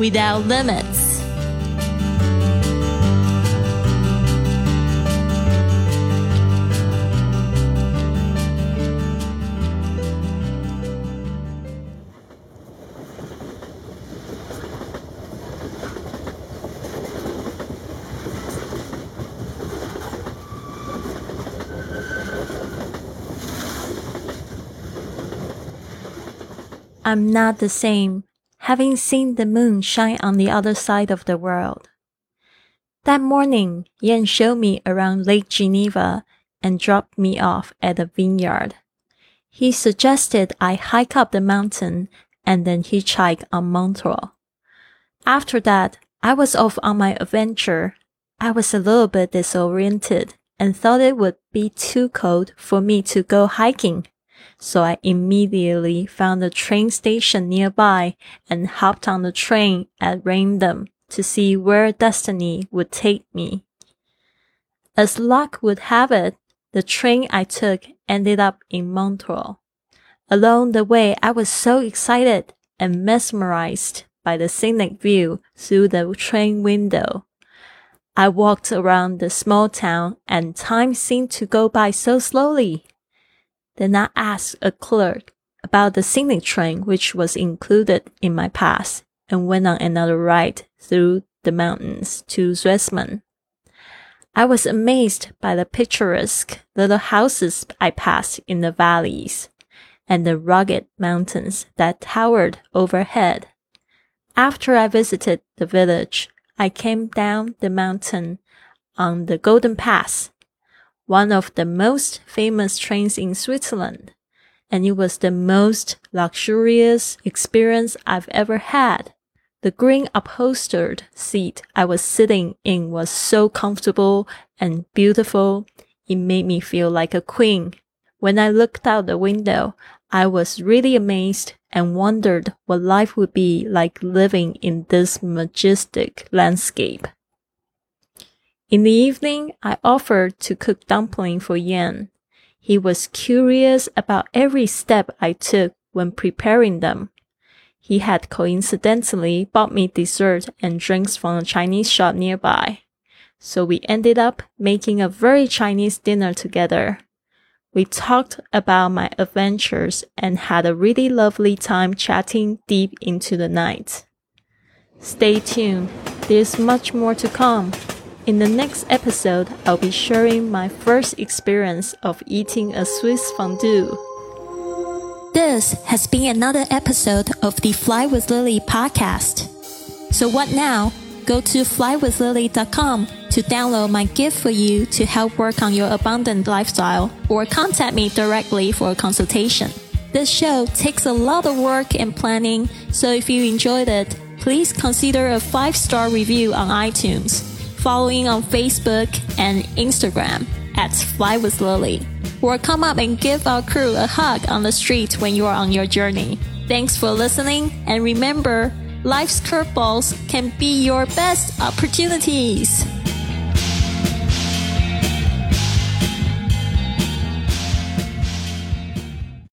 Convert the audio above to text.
without limits. I'm not the same, having seen the moon shine on the other side of the world. That morning, Yan showed me around Lake Geneva and dropped me off at a vineyard. He suggested I hike up the mountain and then hitchhike on Montreux. After that, I was off on my adventure. I was a little bit disoriented and thought it would be too cold for me to go hiking so I immediately found a train station nearby and hopped on the train at random to see where destiny would take me. As luck would have it, the train I took ended up in Montreux. Along the way, I was so excited and mesmerized by the scenic view through the train window. I walked around the small town and time seemed to go by so slowly. Then I asked a clerk about the scenic train which was included in my pass and went on another ride through the mountains to Zweisimmen. I was amazed by the picturesque little houses I passed in the valleys and the rugged mountains that towered overhead. After I visited the village, I came down the mountain on the Golden Pass one of the most famous trains in Switzerland, and it was the most luxurious experience I've ever had. The green upholstered seat I was sitting in was so comfortable and beautiful. It made me feel like a queen. When I looked out the window, I was really amazed and wondered what life would be like living in this majestic landscape. In the evening, I offered to cook dumpling for Yan. He was curious about every step I took when preparing them. He had coincidentally bought me dessert and drinks from a Chinese shop nearby. So we ended up making a very Chinese dinner together. We talked about my adventures and had a really lovely time chatting deep into the night. Stay tuned. There's much more to come. In the next episode, I'll be sharing my first experience of eating a Swiss fondue. This has been another episode of the Fly with Lily podcast. So what now? Go to flywithlily.com to download my gift for you to help work on your abundant lifestyle or contact me directly for a consultation. This show takes a lot of work and planning, so if you enjoyed it, please consider a five star review on iTunes following on Facebook and Instagram at Fly with Lily. Or come up and give our crew a hug on the street when you are on your journey. Thanks for listening, and remember, life's curveballs can be your best opportunities.